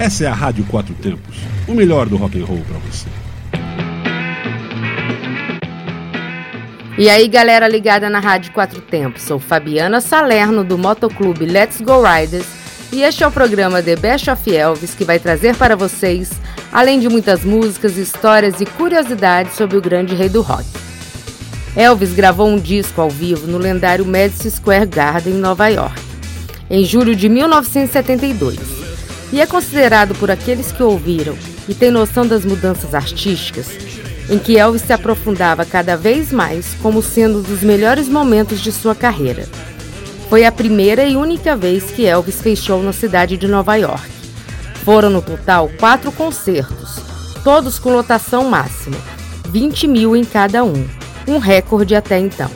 Essa é a Rádio Quatro Tempos, o melhor do rock and roll para você. E aí, galera ligada na Rádio Quatro Tempos, sou Fabiana Salerno do Motoclube Let's Go Riders e este é o programa The Best of Elvis que vai trazer para vocês, além de muitas músicas, histórias e curiosidades sobre o grande rei do rock. Elvis gravou um disco ao vivo no lendário Madison Square Garden, em Nova York, em julho de 1972, e é considerado por aqueles que ouviram e têm noção das mudanças artísticas em que Elvis se aprofundava cada vez mais como sendo um dos melhores momentos de sua carreira. Foi a primeira e única vez que Elvis fez show na cidade de Nova York. Foram no total quatro concertos, todos com lotação máxima, 20 mil em cada um, um recorde até então.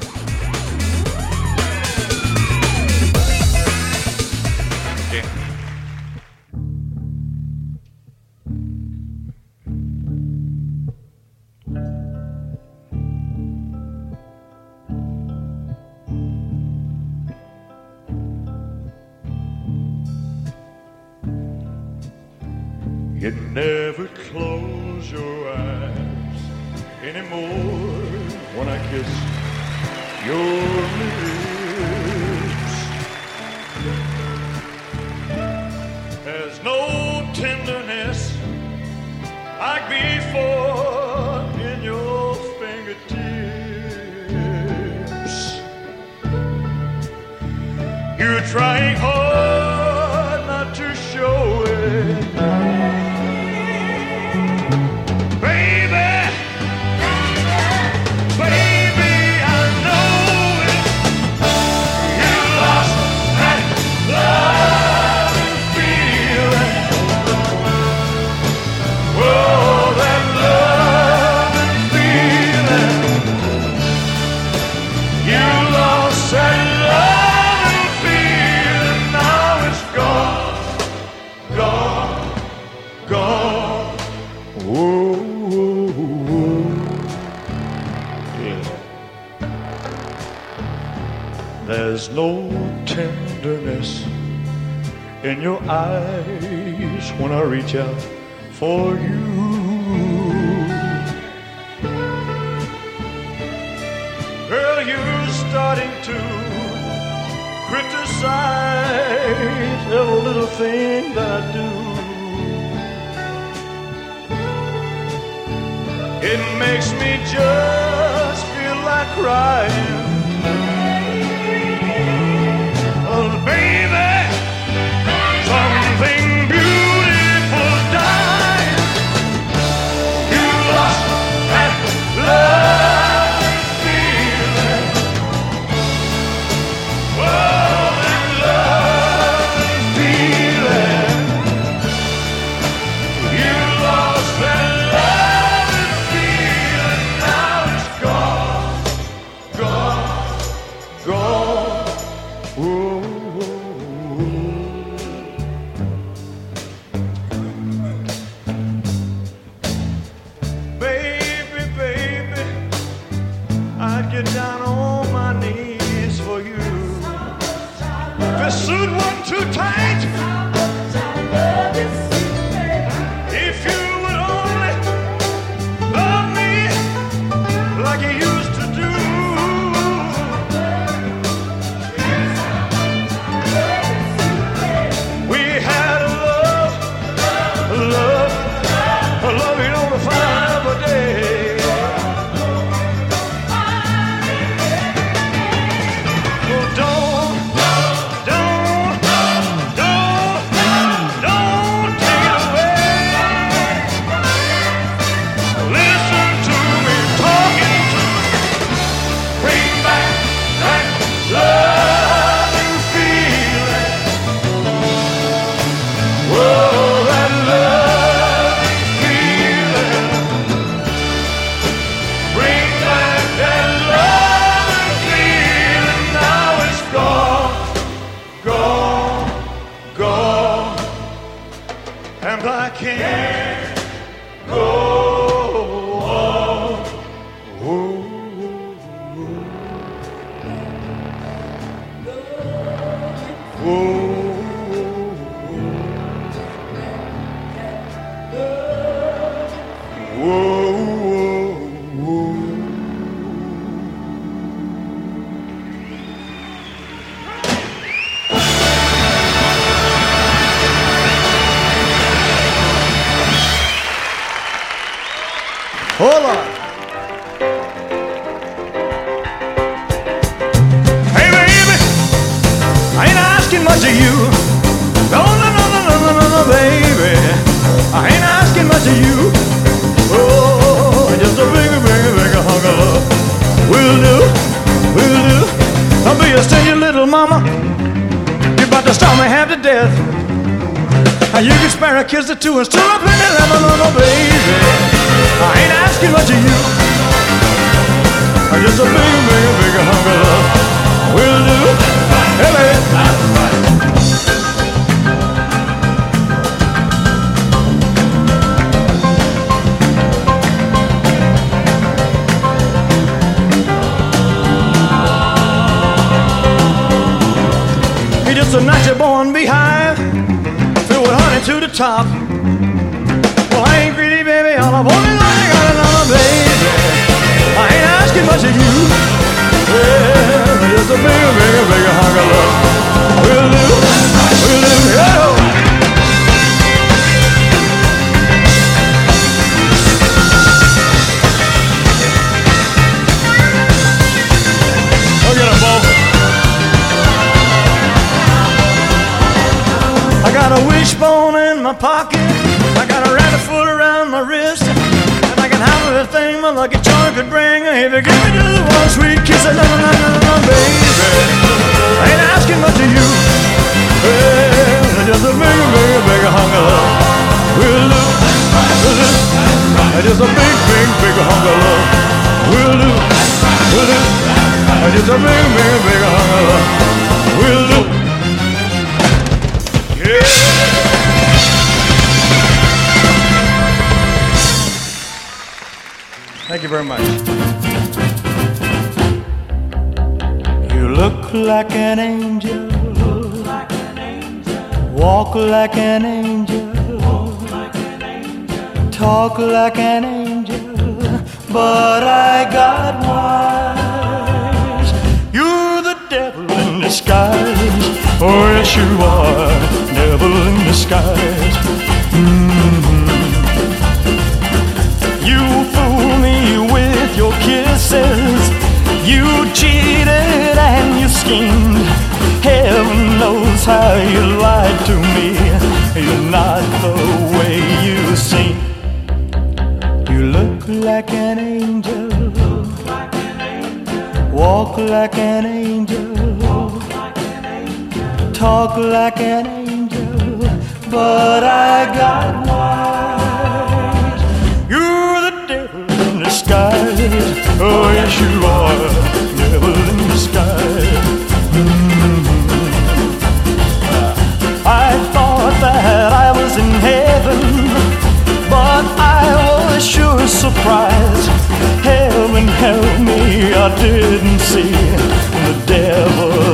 for you. Girl, you're starting to criticize every little thing that I do. It makes me just can't go. I ain't asking much of you. Oh, just a big, big, big hunk of love. Will do, will do. I'll be a stingy little mama. You're about to starve me half to death. You can spare a kiss or two and stir up the lemon, no, baby. I ain't asking much of you. Just a big, big, big hunk of love. Will do. Hey, baby. Top. Well, I ain't greedy, baby, all I want is all got another baby. I ain't asking much of you. Yeah, just a bigger, bigger, bigger hunk of love. We'll do, wishbone in my pocket. I got a rabbit foot around my wrist. And I can have everything my lucky charm could bring. If you give me just one sweet kiss, no, no, no, baby. I ain't asking much of you. Well, just a bigger hunk of love. Will do. Just a big, big, big hunk of love. Will do, will do. Just a big, big, big hunk of love. Will do. Thank you very much. You look like an angel. Walk like an angel. Talk like an angel. But I got wise. You're the devil in disguise. Oh, yes, you are. Devil in disguise. Mm-hmm. You fool me with your kisses. You cheated and you schemed. Heaven knows how you lied to me. You're not the way you seem. You look like an angel. Walk like an angel. Talk like an angel. But I got wise. You're the devil in disguise. Oh, yes, you are. Devil in disguise. Mm-hmm. I thought that I was in heaven, but I was sure surprised. Heaven help me, I didn't see the devil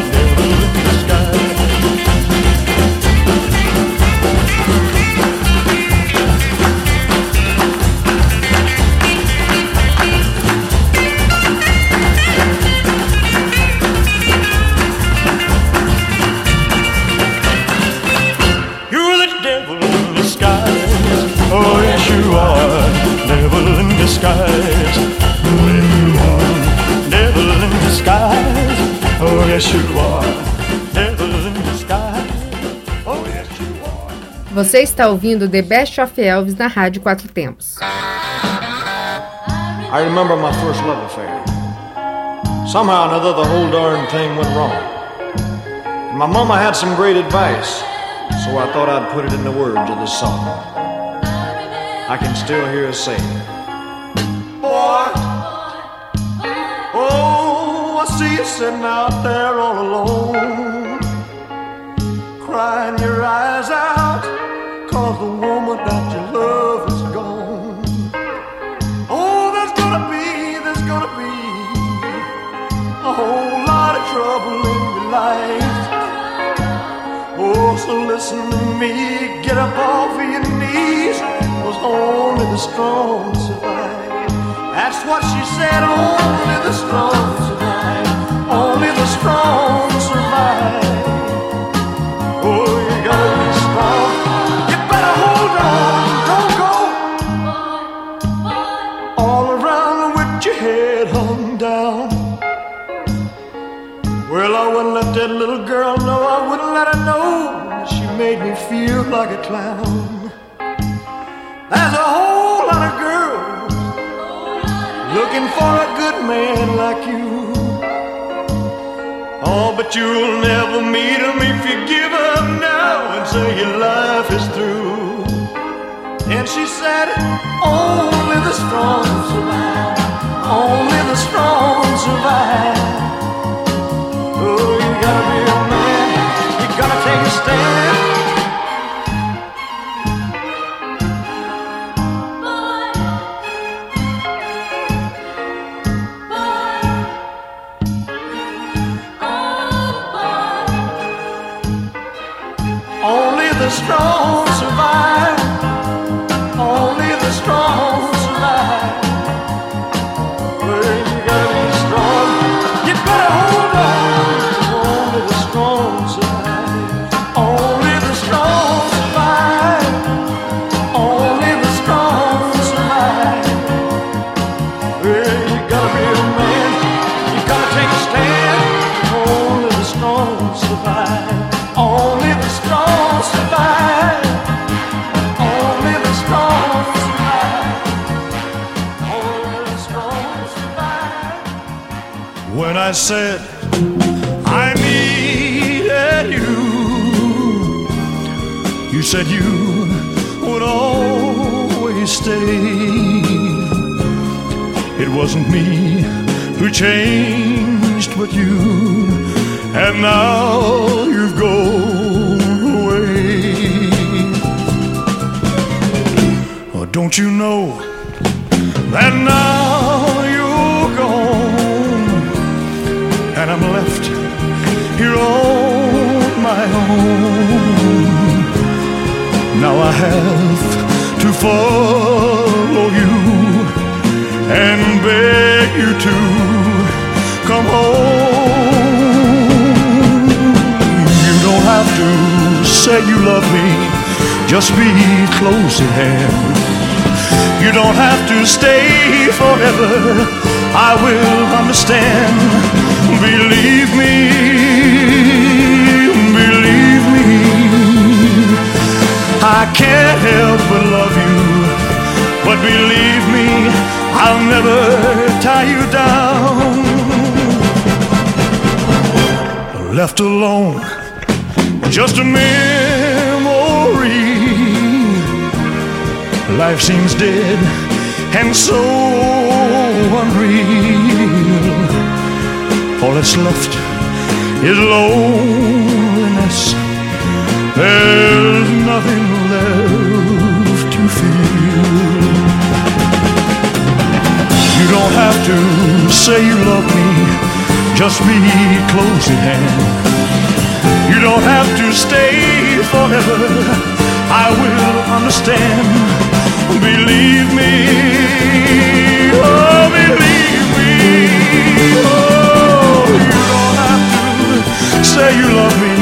Você está ouvindo The Best of Elvis na Rádio Quatro Tempos. I remember my first love affair. Somehow or another, the whole darn thing went wrong. And my mama had some great advice, so I thought I'd put it in the words of this song. I can still hear her say, sitting out there all alone, crying your eyes out, cause the woman that you love is gone. Oh, there's gonna be, there's gonna be a whole lot of trouble in your life. Oh, so listen to me, get up off of your knees, was only the strong survive. That's what she said, only the strong survive, only the strong survive. Oh, you gotta be strong, you better hold on, don't go all around with your head hung down. Well, I wouldn't let that little girl know, I wouldn't let her know. She made me feel like a clown. There's a whole lot of girls looking for a good man like you. Oh, but you'll never meet him if you give up now and say your life is through. And she said, Only the strong survive. Only the strong survive. Oh, you gotta be a man. You gotta take a stand. The strong I said I needed you, you said you would always stay. It wasn't me who changed, but you, and now you've gone away. Oh, don't you know that now I'm left here on my own. Now I have to follow you and beg you to come home. You don't have to say you love me, just be close at hand. You don't have to stay forever, I will understand. Believe me, believe me, I can't help but love you. But believe me, I'll never tie you down. Left alone, just a memory. Life seems dead and so unreal. All that's left is loneliness. There's nothing left to feel. You don't have to say you love me, just be close at hand. You don't have to stay forever, I will understand. Believe me, believe me. You don't have to say you love me,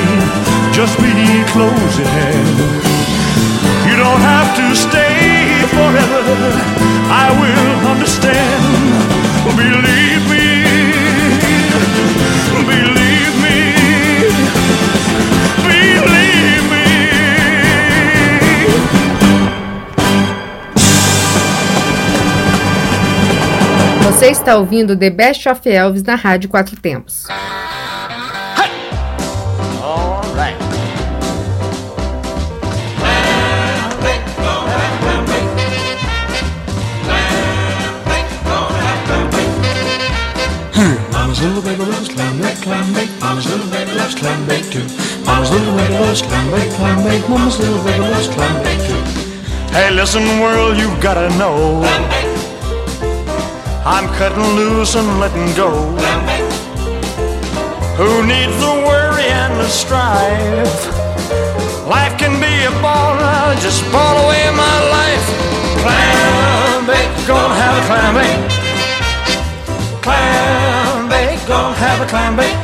just be close at hand. You don't have to stay forever. I will Você está ouvindo The Best of Elvis na Rádio Quatro Tempos. Mama's little baby loves clam bake, clam bake. I'm cutting loose and letting go. Who needs the worry and the strife? Life can be a ball, I'll just ball away my life. Clam bake, gonna have a clam bake. Clam bake, gonna have a clam bake.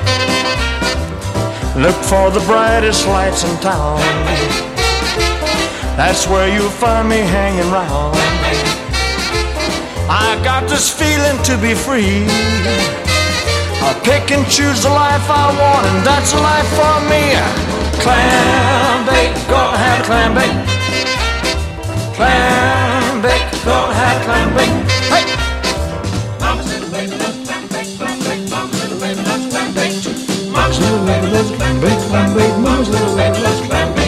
Look for the brightest lights in town. That's where you'll find me hanging round. I got this feeling to be free. I pick and choose the life I want, and that's a life for me. Clam bake, gonna have clam bake. Clam bake, gonna have clam bake. Hey! Mama's little baby loves clam bake, clam bake. Mama's little baby loves clam bake. Mama's little baby loves clam bake, clam bake. Mama's little baby loves clam bake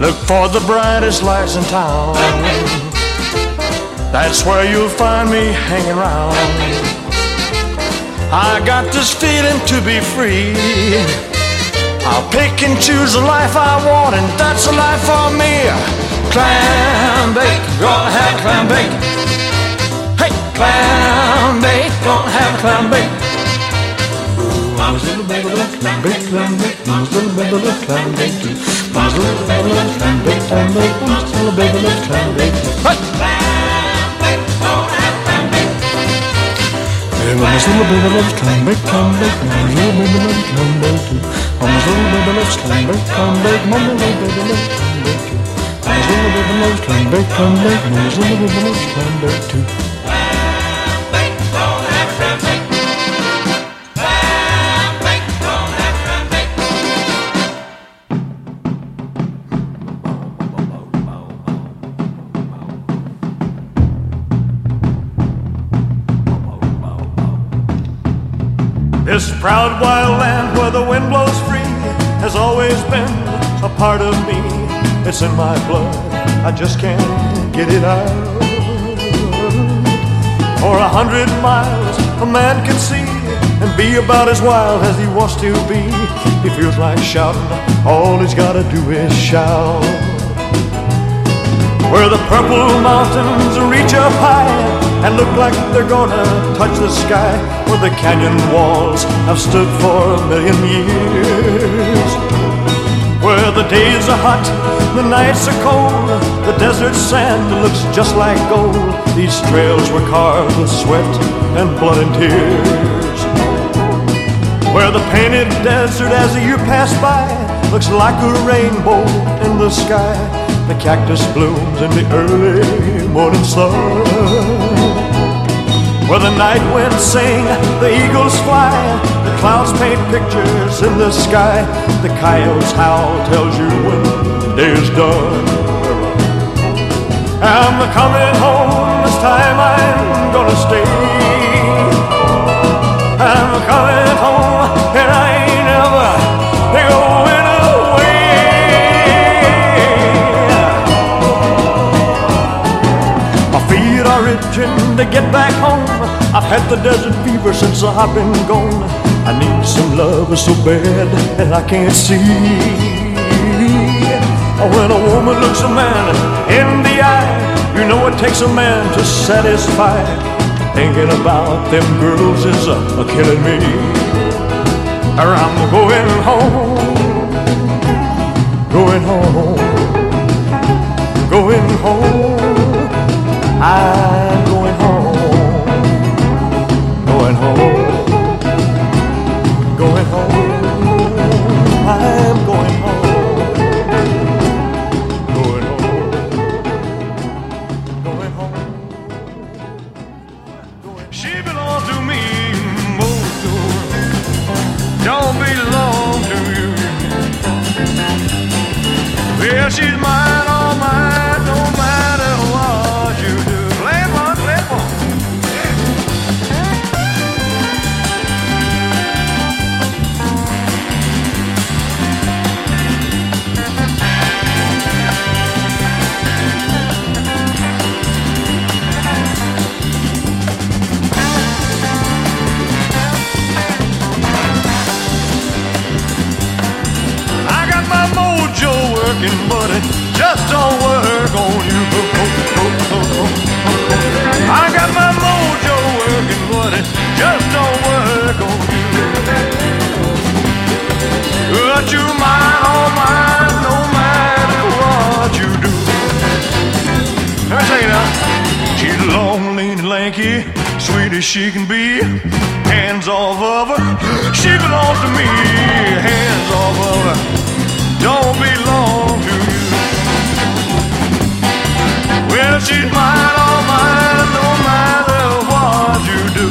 Look for the brightest lights in town. That's where you'll find me hanging around. I got this feeling to be free. I'll pick and choose the life I want, and that's a life for me. Clam bake, gonna have clam bake. Hey, clam bake, gonna have clam bake. Mama's little baby bake, clam bake. Mama's little baby bake too. Mama's little baby bake, clam bake. Mama's little baby loves clam bake too. Hey, Mama's little baby loves clam bake. Mama's little baby loves clam bake too. Mama's little baby loves clam bake. Mama's little baby loves clam bake too. Mama's little baby loves clam bake. Mama's little baby loves clam bake too. Always been a part of me. It's in my blood, I just can't get it out. For a hundred miles, a man can see and be about as wild as he wants to be. He feels like shouting, all he's gotta do is shout. Where the purple mountains reach up high and look like they're gonna touch the sky. Where the canyon walls have stood for a million years. The days are hot, the nights are cold, the desert sand looks just like gold. These trails were carved with sweat and blood and tears. Where the painted desert as the year passed by looks like a rainbow in the sky. The cactus blooms in the early morning sun. Where the night winds sing, the eagles fly, the clouds paint pictures in the sky. The coyotes howl tells you when the day is done. I'm coming home, this time I'm gonna stay. I'm coming home, and I ain't never going away. My feet are itching to get back home. I've had the desert fever since I've been gone. I need some love so bad that I can't see. When a woman looks a man in the eye, you know it takes a man to satisfy. Thinking about them girls is a, a killing me. Or I'm going home, going home, going home. I'm she's mine, lanky, sweet as she can be. Hands off of her, she belongs to me. Hands off of her, don't belong to you. Well, she's mine, all mine, no matter what you do.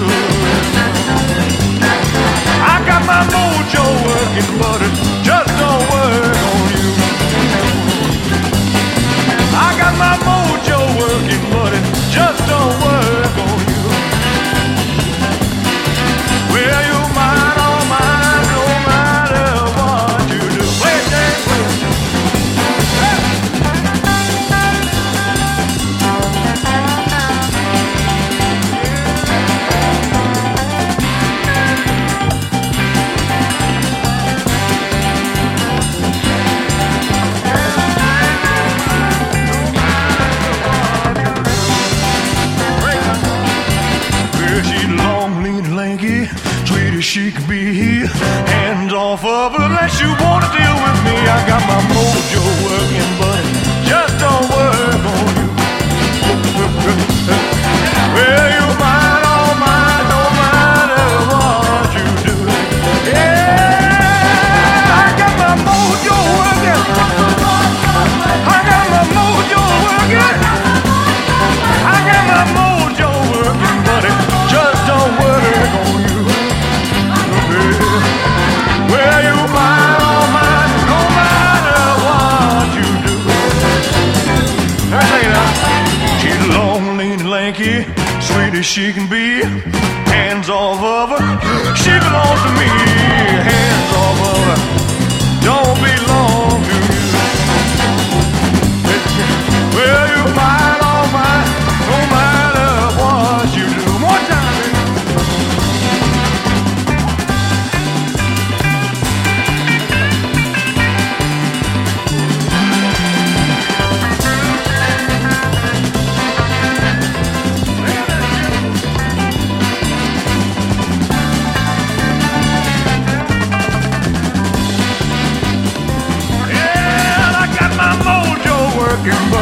I got my mojo working, but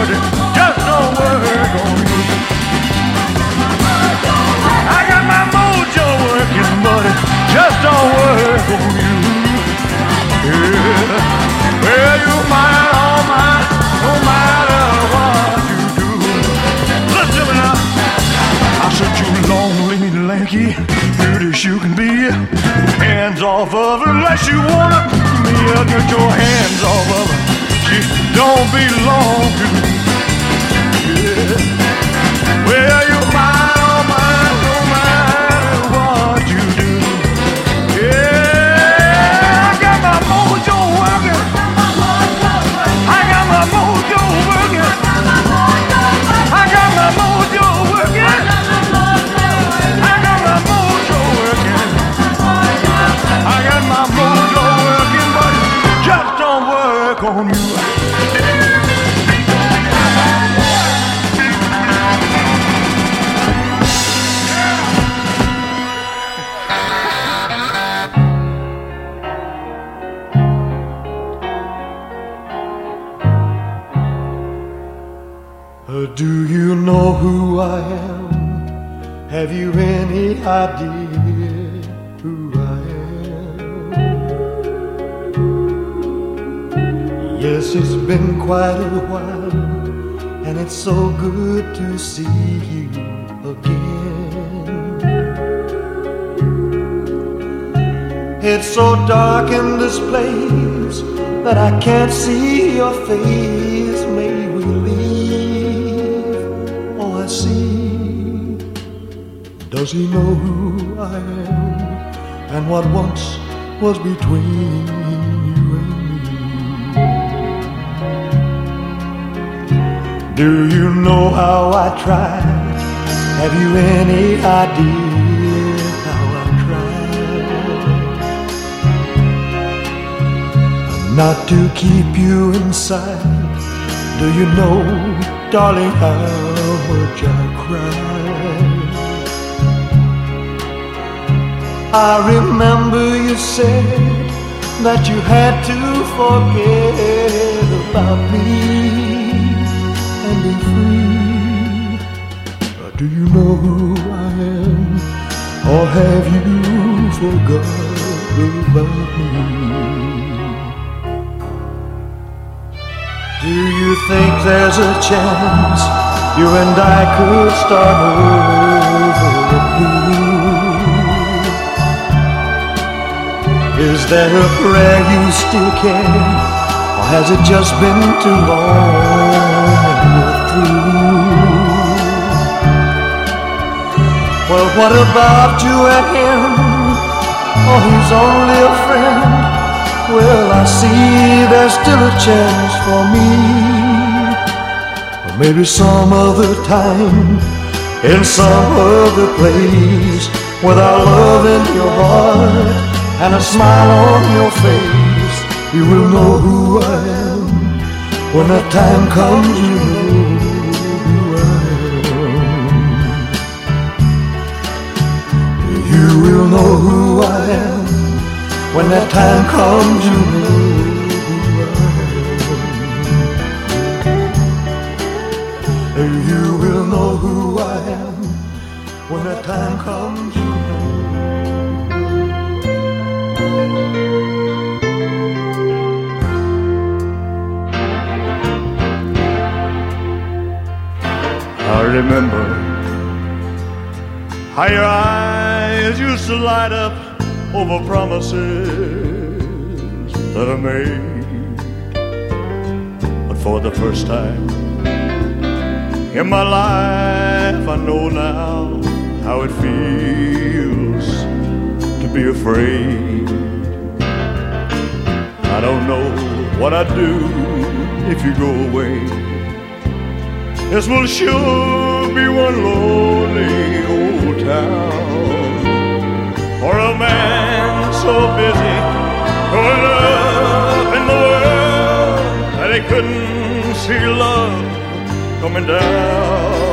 it just don't work on you. I got my mojo working, but it just don't work on you. Yeah. Well, you mine, all mine, no matter what you do. Listen me now. I said you long, lean, lanky, good as you can be. Hands off of her unless you wanna me. Get your hands off of her. She don't belong to It's so dark in this place that I can't see your face. May we leave? Oh, I see. Does he know who I am and what once was between you and me? Do you know how I tried? Have you any idea not to keep you inside. Do you know, darling, how much I cry? I remember you said that you had to forget about me and be free. But do you know who I am, or have you forgot about me? Think there's a chance you and I could start over anew? Is there a prayer you still care, or has it just been too long through? Well, what about you and him? Oh, he's only a friend. Well, I see there's still a chance for me. Maybe some other time, in some other place, with our love in your heart and a smile on your face, you will know who I am. When that time comes, you know who I am. You will know who I am. When that time comes, you know When that time comes, I remember how your eyes used to light up over promises that I made. But for the first time in my life, I know now how it feels to be afraid. I don't know what I'd do if you go away. This will sure be one lonely old town for a man so busy growing up in the world that he couldn't see love coming down.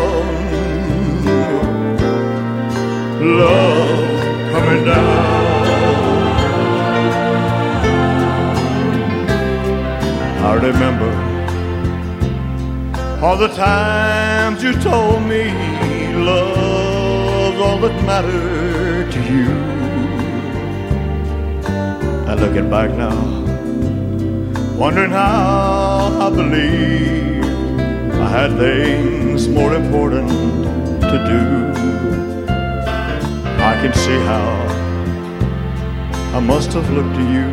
Remember all the times you told me love's all that mattered to you. And looking back now, wondering how I believe I had things more important to do. I can see how I must have looked to you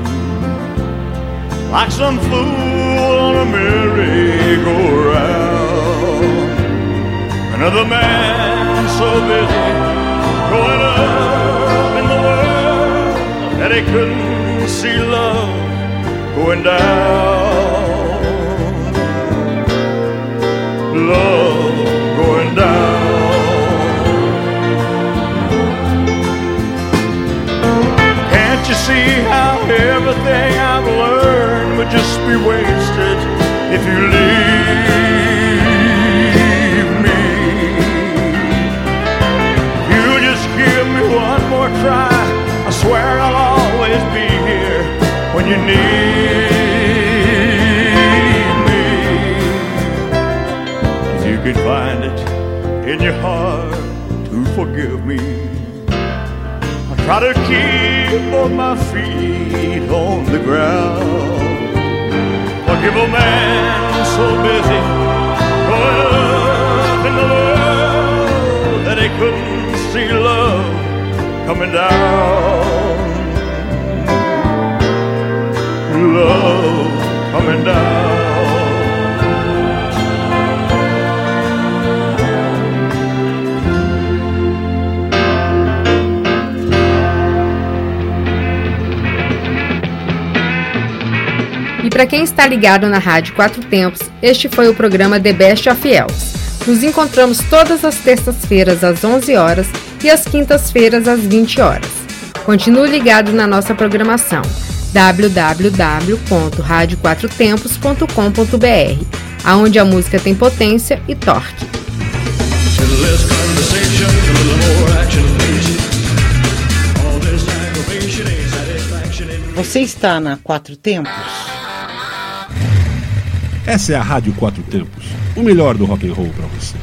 like some fool on a merry-go-round. Another man so busy growing up in the world that he couldn't see love going down. Love going down. Can't you see how everything I've learned would just be wasted you need me. You can find it in your heart to forgive me. I try to keep both my feet on the ground. Forgive a man so busy growing up in the world that he couldn't see love coming down. Love coming down. E para quem está ligado na Rádio Quatro Tempos, este foi o programa The Best of Elves. Nos encontramos todas as terças-feiras às 11 horas e às quintas-feiras às 20 horas. Continue ligado na nossa programação. www.radioquatrotempos.com.br, aonde a música tem potência e torque. Você está na Quatro Tempos? Essa é a Rádio Quatro Tempos, o melhor do rock and roll para você.